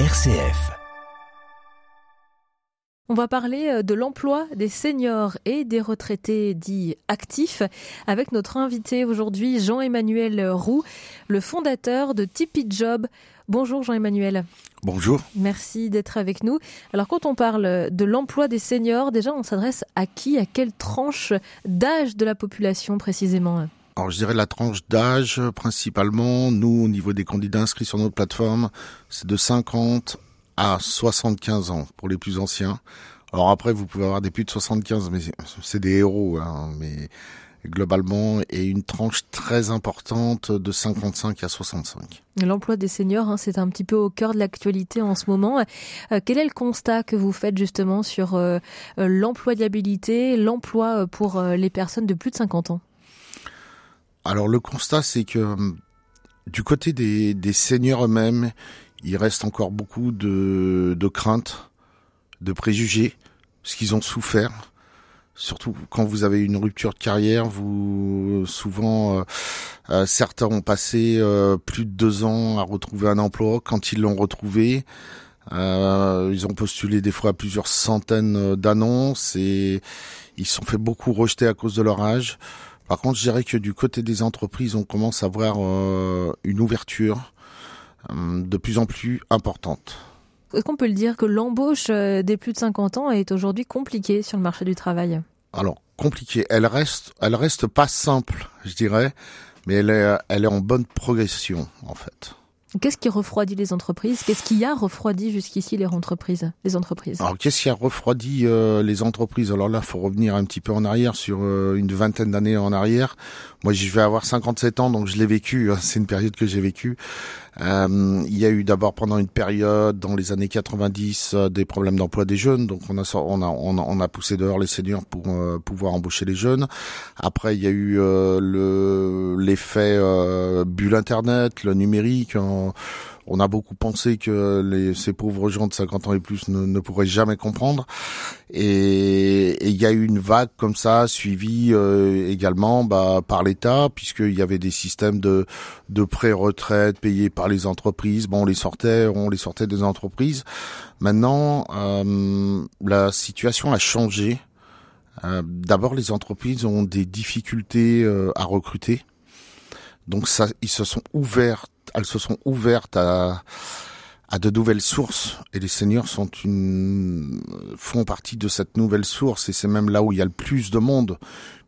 RCF. On va parler euh, de l'emploi des seniors et des retraités dits actifs avec notre invité aujourd'hui, Jean-Emmanuel Roux, le fondateur de Tipeee Job. Bonjour Jean-Emmanuel. Bonjour. Merci d'être avec nous. Alors quand on parle de l'emploi des seniors, déjà on s'adresse à qui, à quelle tranche d'âge de la population précisément? Alors je dirais la tranche d'âge principalement, nous au niveau des candidats inscrits sur notre plateforme, c'est de 50 à 75 ans pour les plus anciens. Alors après vous pouvez avoir des plus de 75 mais c'est des héros hein, mais globalement et une tranche très importante de 55 à 65. L'emploi des seniors, hein, c'est un petit peu au cœur de l'actualité en ce moment. Euh, quel est le constat que vous faites justement sur euh, euh, l'employabilité, l'emploi pour les personnes de plus de 50 ans? Alors le constat, c'est que hum, du côté des, seniors eux-mêmes, il reste encore beaucoup de, de craintes, de préjugés, ce qu'ils ont souffert. Surtout quand vous avez une rupture de carrière, vous souvent euh, euh, certains ont passé euh, plus de deux ans à retrouver un emploi. Quand ils l'ont retrouvé, ils ont postulé des fois à plusieurs centaines d'annonces et ils se sont fait beaucoup rejeter à cause de leur âge. Par contre, je dirais que du côté des entreprises, on commence à voir euh, une ouverture euh, de plus en plus importante. Est-ce qu'on peut le dire que l'embauche euh, des plus de 50 ans est aujourd'hui compliquée sur le marché du travail? Alors, compliquée. Elle reste, elle reste pas simple, je dirais, mais elle est, elle est en bonne progression, en fait. Qu'est-ce qui refroidit les entreprises? Qu'est-ce qui a refroidi jusqu'ici les entreprises, les entreprises? Alors qu'est-ce qui a refroidi euh, les entreprises? Alors là, faut revenir un petit peu en arrière, sur euh, une vingtaine d'années en arrière. Moi, je vais avoir 57 ans, donc je l'ai vécu. Hein, c'est une période que j'ai vécue. Euh, il y a eu d'abord pendant une période dans les années 90 des problèmes d'emploi des jeunes, donc on a on a on a, poussé dehors les seniors pour pouvoir embaucher les jeunes. Après, il y a eu le l'effet bulle internet, le numérique. En, on a beaucoup pensé que les, ces pauvres gens de 50 ans et plus ne, pourraient jamais comprendre. Et il y a eu une vague comme ça, suivie euh, également bah, par l'État, puisqu'il y avait des systèmes de, de pré-retraite payés par les entreprises. Bon, on les sortait, on les sortait des entreprises. Maintenant, euh, la situation a changé. Euh, d'abord, les entreprises ont des difficultés à recruter. Donc ça, ils se sont ouverts elles se sont ouvertes à, à de nouvelles sources. Et les seniors sont une font partie de cette nouvelle source. Et c'est même là où il y a le plus de monde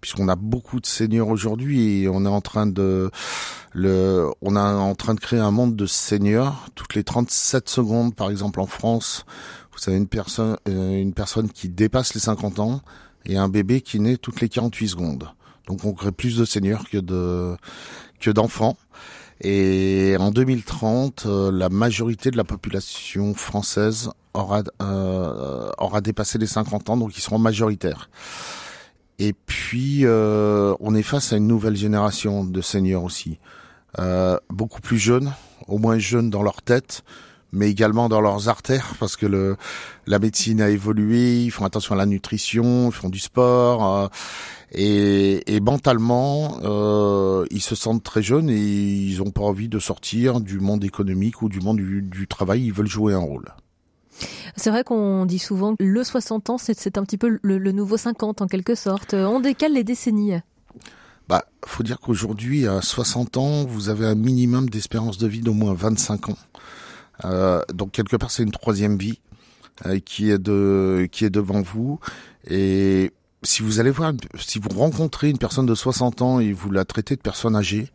puisqu'on a beaucoup de seniors aujourd'hui. Et on est en train de le on est en train de créer un monde de seniors toutes les 37 secondes par exemple en France vous avez une personne euh, une personne qui dépasse les 50 ans et un bébé qui naît toutes les 48 secondes. Donc on crée plus de seniors que de que d'enfants et en 2030, euh, la majorité de la population française aura, euh, aura dépassé les 50 ans, donc ils seront majoritaires. Et puis, euh, on est face à une nouvelle génération de seniors aussi. Euh, beaucoup plus jeunes, au moins jeunes dans leur tête, mais également dans leurs artères, parce que le, la médecine a évolué, ils font attention à la nutrition, ils font du sport, euh, et, et, mentalement, euh, ils se sentent très jeunes et ils n'ont pas envie de sortir du monde économique ou du monde du, du travail, ils veulent jouer un rôle. C'est vrai qu'on dit souvent que le 60 ans, c'est un petit peu le, le nouveau 50 en quelque sorte. On décale les décennies. Bah, faut dire qu'aujourd'hui, à 60 ans, vous avez un minimum d'espérance de vie d'au moins 25 ans. Euh, donc quelque part, c'est une troisième vie euh, qui est de qui est devant vous. Et si vous allez voir, si vous rencontrez une personne de 60 ans et vous la traitez de personne âgée,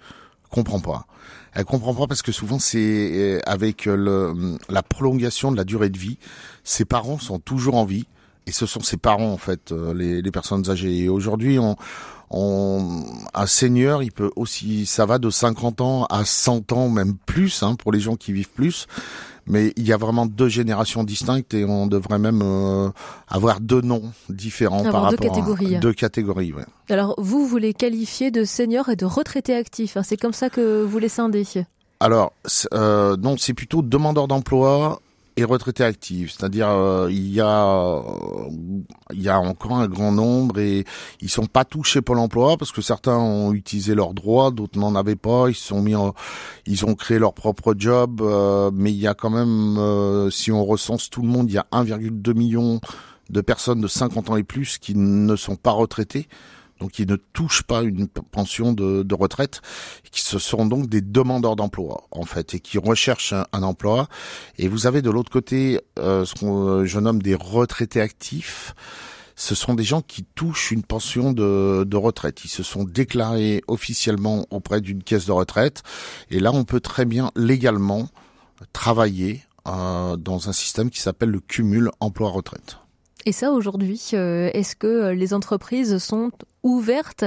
comprend pas. Elle comprend pas parce que souvent c'est euh, avec le, la prolongation de la durée de vie, ses parents sont toujours en vie et ce sont ses parents en fait, les, les personnes âgées. Et aujourd'hui, on, on, un seigneur, il peut aussi, ça va de 50 ans à 100 ans, même plus, hein, pour les gens qui vivent plus. Mais il y a vraiment deux générations distinctes et on devrait même euh, avoir deux noms différents par deux rapport catégories. à deux catégories. Ouais. Alors vous, vous les qualifiez de seniors et de retraités actifs. Hein, c'est comme ça que vous les scindez. Alors euh, non, c'est plutôt demandeurs d'emploi et retraités actifs. C'est-à-dire euh, il y a il y a encore un grand nombre et ils sont pas touchés Pôle Emploi parce que certains ont utilisé leurs droits, d'autres n'en avaient pas. Ils sont mis, ils ont créé leur propre job, mais il y a quand même, si on recense tout le monde, il y a 1,2 million de personnes de 50 ans et plus qui ne sont pas retraitées donc qui ne touchent pas une pension de, retraite, qui ce sont donc des demandeurs d'emploi en fait et qui recherchent un, emploi. Et vous avez de l'autre côté euh, ce que je nomme des retraités actifs. Ce sont des gens qui touchent une pension de, retraite. Ils se sont déclarés officiellement auprès d'une caisse de retraite. Et là, on peut très bien légalement travailler euh, dans un système qui s'appelle le cumul emploi-retraite. Et ça, aujourd'hui, euh, est-ce que euh, les entreprises sont ouvertes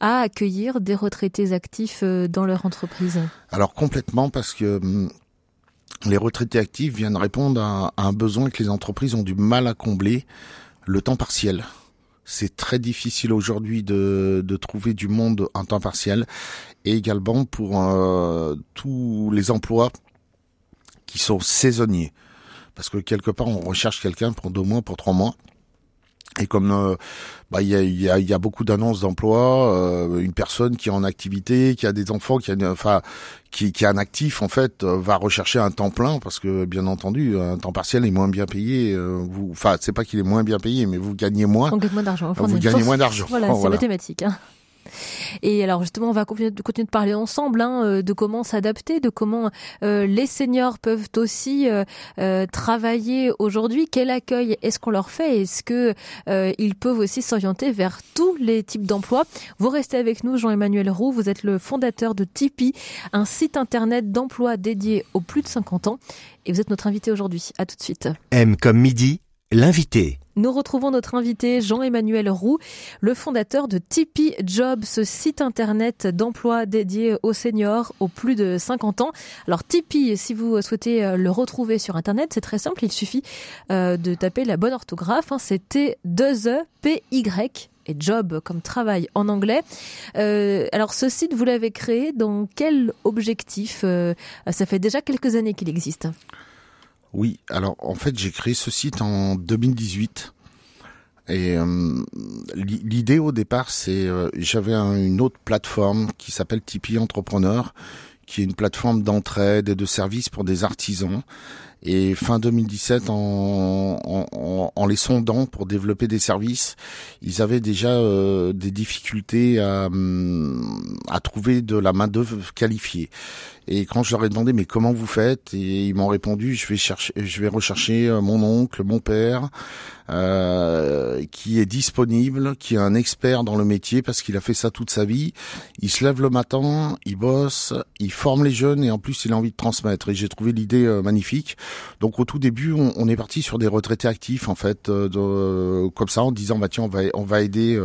à accueillir des retraités actifs euh, dans leur entreprise Alors complètement, parce que hum, les retraités actifs viennent répondre à, un besoin que les entreprises ont du mal à combler, le temps partiel. C'est très difficile aujourd'hui de, de, trouver du monde en temps partiel et également pour tous les emplois qui sont saisonniers parce que quelque part on recherche quelqu'un pour deux mois, pour trois mois. Et comme euh, bah il y a, y, a, y a, beaucoup d'annonces d'emploi, euh, une personne qui est en activité, qui a des enfants, qui a enfin qui, qui est un actif en fait, euh, va rechercher un temps plein parce que bien entendu un temps partiel est moins bien payé. vous, enfin c'est pas qu'il est moins bien payé, mais vous gagnez moins. On gagne moins d'argent. Vous gagnez moins d'argent. Voilà, c'est mathématique. Hein. Et alors justement, on va continuer de, parler ensemble hein, euh, de comment s'adapter, de comment euh, les seniors peuvent aussi euh, travailler aujourd'hui. Quel accueil est-ce qu'on leur fait? Est-ce que ils peuvent aussi s'orienter vers tous les types d'emplois? Vous restez avec nous, Jean-Emmanuel Roux. Vous êtes le fondateur de Tipeee, un site internet d'emploi dédié aux plus de 50 ans. Et vous êtes notre invité aujourd'hui. À tout de suite. M comme midi, l'invité. Nous retrouvons notre invité Jean-Emmanuel Roux, le fondateur de Tipeee Job, ce site internet d'emploi dédié aux seniors aux plus de 50 ans. Alors Tipeee, si vous souhaitez euh, le retrouver sur internet, c'est très simple, il suffit euh, de taper la bonne orthographe, hein, c'est T-2-E-P-Y et job comme travail en anglais. Euh, alors ce site, vous l'avez créé dans quel objectif Ça fait déjà quelques années qu'il existe. Oui, alors en fait j'ai créé ce site en 2018. Et euh, l'idée au départ, c'est euh, j'avais une autre plateforme qui s'appelle Tipeee Entrepreneur, qui est une plateforme d'entraide et de services pour des artisans. Et fin 2017, en, les sondant pour développer des services, ils avaient déjà euh, des difficultés à, à trouver de la main d'œuvre qualifiée. Et quand je leur ai demandé mais comment vous faites, et ils m'ont répondu je vais chercher, je vais rechercher euh, mon oncle, mon père, euh, qui est disponible, qui est un expert dans le métier parce qu'il a fait ça toute sa vie. Il se lève le matin, il bosse, il forme les jeunes et en plus il a envie de transmettre. Et j'ai trouvé l'idée euh, magnifique. Donc au tout début, on, est parti sur des retraités actifs en fait, euh, de, comme ça en disant bah tiens on va on va aider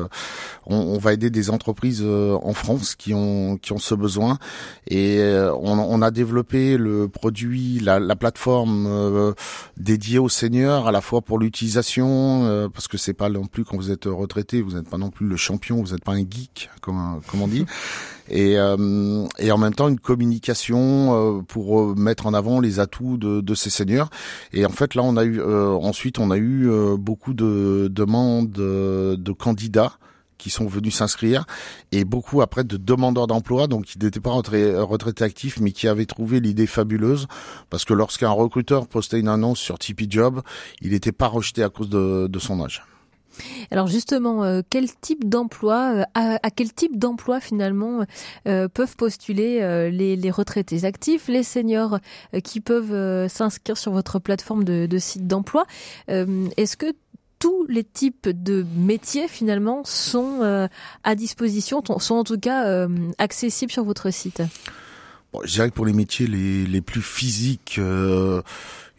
on, on, va aider des entreprises en France qui ont qui ont ce besoin et on, a développé le produit, la, plateforme euh, dédiée aux seniors, à la fois pour l'utilisation, euh, parce que c'est pas non plus quand vous êtes retraité, vous n'êtes pas non plus le champion, vous n'êtes pas un geek, comme, comme on dit. Et, euh, et en même temps une communication pour mettre en avant les atouts de, de, ces seniors. Et en fait là, on a eu ensuite on a eu beaucoup de demandes de candidats qui sont venus s'inscrire et beaucoup après de demandeurs d'emploi, donc qui n'étaient pas retraités actifs, mais qui avaient trouvé l'idée fabuleuse parce que lorsqu'un recruteur postait une annonce sur Tipeee Job, il n'était pas rejeté à cause de, son âge. Alors justement, euh, quel type d'emploi, euh, à, quel type d'emploi finalement euh, peuvent postuler les, les, retraités actifs, les seniors qui peuvent s'inscrire sur votre plateforme de, de site d'emploi? Est-ce que tous les types de métiers finalement sont euh, à disposition, sont en tout cas euh, accessibles sur votre site? Bon, je dirais que pour les métiers les, les plus physiques, euh,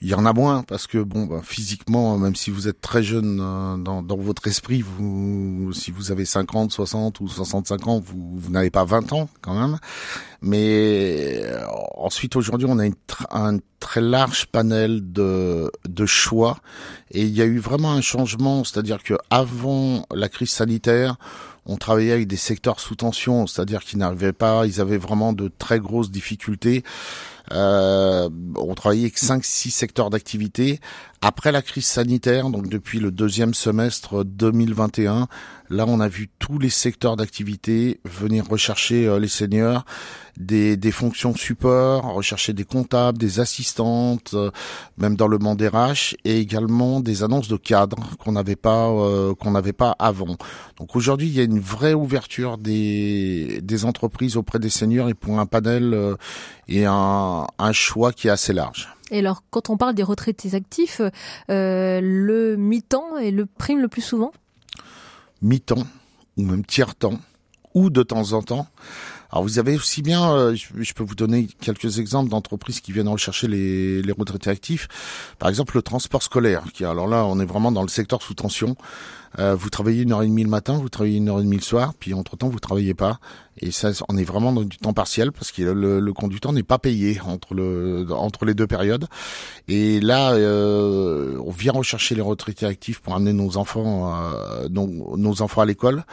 il y en a moins parce que bon, bah, physiquement, même si vous êtes très jeune dans, dans, votre esprit, vous, si vous avez 50, 60 ou 65 ans, vous, n'avez pas 20 ans quand même. Mais ensuite, aujourd'hui, on a une un très large panel de, de choix et il y a eu vraiment un changement, c'est-à-dire que avant la crise sanitaire, on travaillait avec des secteurs sous tension, c'est-à-dire qu'ils n'arrivaient pas, ils avaient vraiment de très grosses difficultés. Euh, on travaillait avec 5-6 secteurs d'activité. Après la crise sanitaire, donc depuis le deuxième semestre 2021, là on a vu tous les secteurs d'activité venir rechercher euh, les seniors, des, des fonctions support, rechercher des comptables, des assistantes, euh, même dans le monde RH, et également des annonces de cadres qu'on n'avait pas euh, qu'on n'avait pas avant. Donc aujourd'hui il y a une vraie ouverture des, des entreprises auprès des seniors et pour un panel et un, un choix qui est assez large. Et alors, quand on parle des retraités actifs, euh, le mi-temps est le prime le plus souvent? Mi-temps, ou même tiers-temps, ou de temps en temps. Alors vous avez aussi bien, euh, je, peux vous donner quelques exemples d'entreprises qui viennent rechercher les, les, retraités actifs. Par exemple le transport scolaire, qui alors là on est vraiment dans le secteur sous tension. Euh, vous travaillez une heure et demie le matin, vous travaillez une heure et demie le soir, puis entre temps vous travaillez pas. Et ça, on est vraiment dans du temps partiel parce que le, le conducteur n'est pas payé entre le entre les deux périodes. Et là, euh, on vient rechercher les retraités actifs pour amener nos enfants, euh, nos, nos enfants à l'école.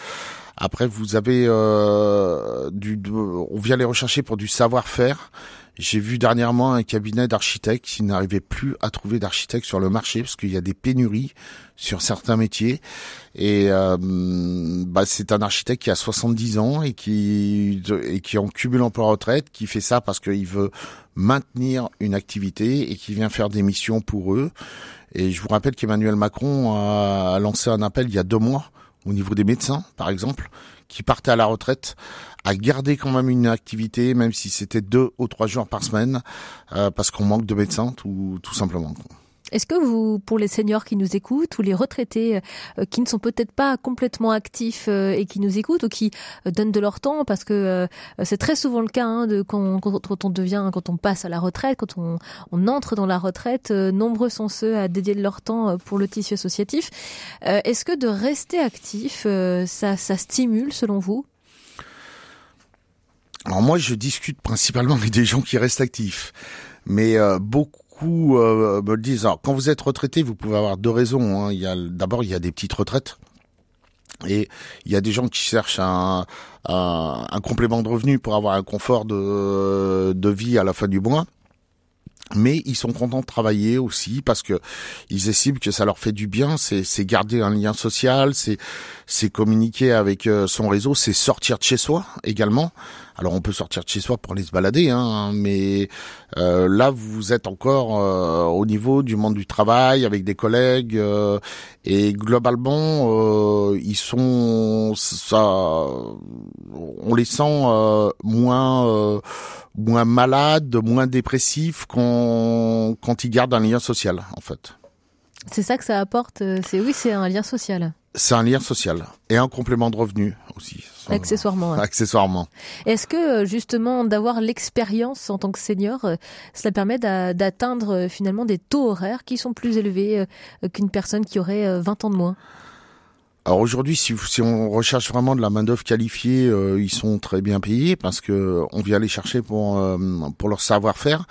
Après, vous avez euh, du, on vient les rechercher pour du savoir-faire. J'ai vu dernièrement un cabinet d'architectes qui n'arrivait plus à trouver d'architectes sur le marché parce qu'il y a des pénuries sur certains métiers. Et euh, bah, c'est un architecte qui a 70 ans et qui et qui en cumule emploi retraite, qui fait ça parce qu'il veut maintenir une activité et qui vient faire des missions pour eux. Et je vous rappelle qu'Emmanuel Macron a lancé un appel il y a deux mois au niveau des médecins, par exemple, qui partaient à la retraite, à garder quand même une activité, même si c'était deux ou trois jours par semaine, euh, parce qu'on manque de médecins, tout, tout simplement. Est-ce que vous, pour les seniors qui nous écoutent ou les retraités euh, qui ne sont peut-être pas complètement actifs euh, et qui nous écoutent ou qui euh, donnent de leur temps, parce que c'est très souvent le cas hein, de quand, quand, on devient, quand on passe à la retraite, quand on, on entre dans la retraite, nombreux sont ceux à dédier de leur temps pour le tissu associatif. Est-ce que de rester actif, ça, ça stimule selon vous? Alors moi, je discute principalement avec des gens qui restent actifs, mais beaucoup beaucoup euh, me disent. Quand vous êtes retraité, vous pouvez avoir deux raisons. Hein. Il y a d'abord il y a des petites retraites. Et il y a des gens qui cherchent un complément de revenu pour avoir un confort de, de vie à la fin du mois mais ils sont contents de travailler aussi parce que ils estiment que ça leur fait du bien, c'est garder un lien social, c'est c'est communiquer avec euh, son réseau, c'est sortir de chez soi également. Alors on peut sortir de chez soi pour aller se balader, hein, mais euh, là vous êtes encore euh, au niveau du monde du travail avec des collègues et globalement ils sont ça, on les sent moins moins malades, moins dépressifs quand, quand ils gardent un lien social, en fait. C'est ça que ça apporte. Euh, c'est oui, c'est un lien social. C'est un lien social et un complément de revenu aussi. Accessoirement. Accessoirement. Est-ce que euh, justement d'avoir l'expérience en tant que senior, euh, cela permet d'atteindre finalement des taux horaires qui sont plus élevés qu'une personne qui aurait 20 ans de moins? Alors aujourd'hui, si, on recherche vraiment de la main d'œuvre qualifiée, euh, ils sont très bien payés parce que on vient les chercher pour euh, pour leur savoir-faire,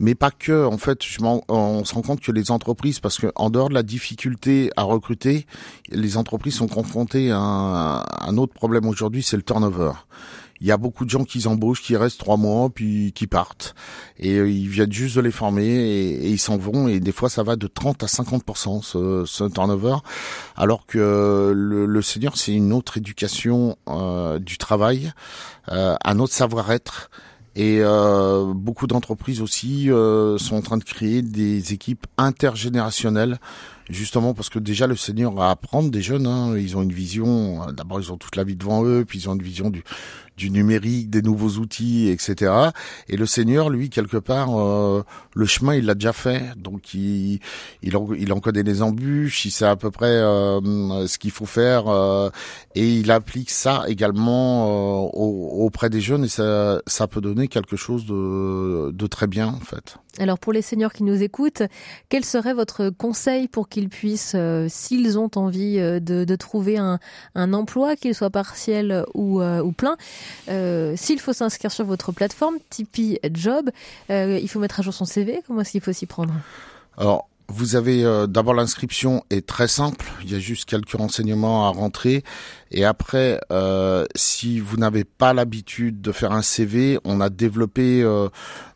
mais pas que. En fait, on se rend compte que les entreprises, parce que en dehors de la difficulté à recruter, les entreprises sont confrontées à un autre problème aujourd'hui, c'est le turnover il y a beaucoup de gens qui embauchent, qui restent trois mois, puis qui partent. Et euh, ils viennent juste de les former et, ils s'en vont. Et des fois, ça va de 30 à 50% ce, ce turnover. Alors que le, le senior, c'est une autre éducation euh, du travail, euh, un autre savoir-être. Et euh, beaucoup d'entreprises aussi euh, sont en train de créer des équipes intergénérationnelles, justement parce que déjà le senior à apprendre des jeunes, hein, ils ont une vision. D'abord, ils ont toute la vie devant eux, puis ils ont une vision du, du numérique, des nouveaux outils, etc. Et le Seigneur, lui, quelque part, euh, le chemin, il l'a déjà fait. Donc, il, il, en, il en connaît les embûches, il sait à peu près euh, ce qu'il faut faire. Euh, et il applique ça également auprès des jeunes. Et ça, ça peut donner quelque chose de, de très bien, en fait. Alors pour les seniors qui nous écoutent, quel serait votre conseil pour qu'ils puissent, s'ils ont envie de, de, trouver un, un emploi, qu'il soit partiel ou, ou plein, euh, s'il faut s'inscrire sur votre plateforme Tipeee Job, euh, il faut mettre à jour son CV. Comment est-ce qu'il faut s'y prendre? Alors, vous avez euh, d'abord l'inscription est très simple. Il y a juste quelques renseignements à rentrer. Et après, euh, si vous n'avez pas l'habitude de faire un CV, on a développé euh,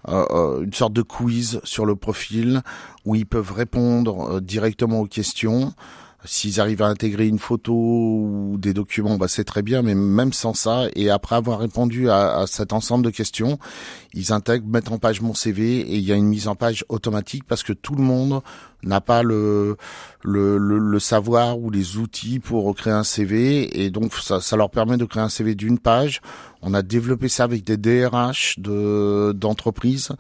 une sorte de quiz sur le profil où ils peuvent répondre directement aux questions. S'ils arrivent à intégrer une photo ou des documents, bah c'est très bien, mais même sans ça, et après avoir répondu à, à, cet ensemble de questions, ils intègrent, mettent en page mon CV, et il y a une mise en page automatique parce que tout le monde n'a pas le, le, le, savoir ou les outils pour créer un CV, et donc ça, ça leur permet de créer un CV d'une page. On a développé ça avec des DRH de d'entreprises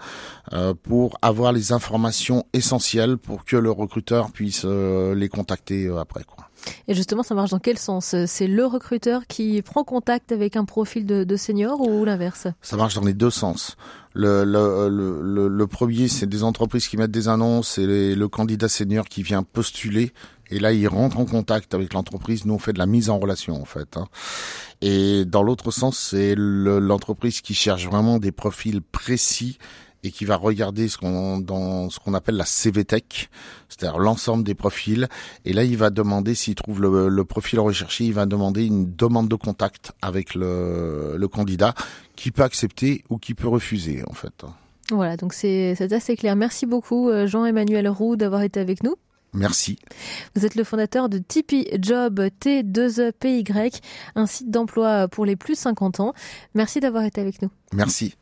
euh, pour avoir les informations essentielles pour que le recruteur puisse euh, les contacter euh, après quoi. Et justement, ça marche dans quel sens? C'est le recruteur qui prend contact avec un profil de, senior ou l'inverse? Ça marche dans les deux sens. Le, le, le, le premier, c'est des entreprises qui mettent des annonces et le candidat senior qui vient postuler. Et là, il rentre en contact avec l'entreprise. Nous, on fait de la mise en relation, en fait. Hein. Et dans l'autre sens, c'est l'entreprise qui cherche vraiment des profils précis et qui va regarder ce qu'on dans ce qu'on appelle la CV Tech, c'est-à-dire l'ensemble des profils. Et là, il va demander s'il trouve le, le, profil recherché, il va demander une demande de contact avec le, le candidat qui peut accepter ou qui peut refuser en fait. Voilà, donc c'est assez clair. Merci beaucoup Jean-Emmanuel Roux d'avoir été avec nous. Merci. Vous êtes le fondateur de Tipeee Job T2EPY, un site d'emploi pour les plus 50 ans. Merci d'avoir été avec nous. Merci.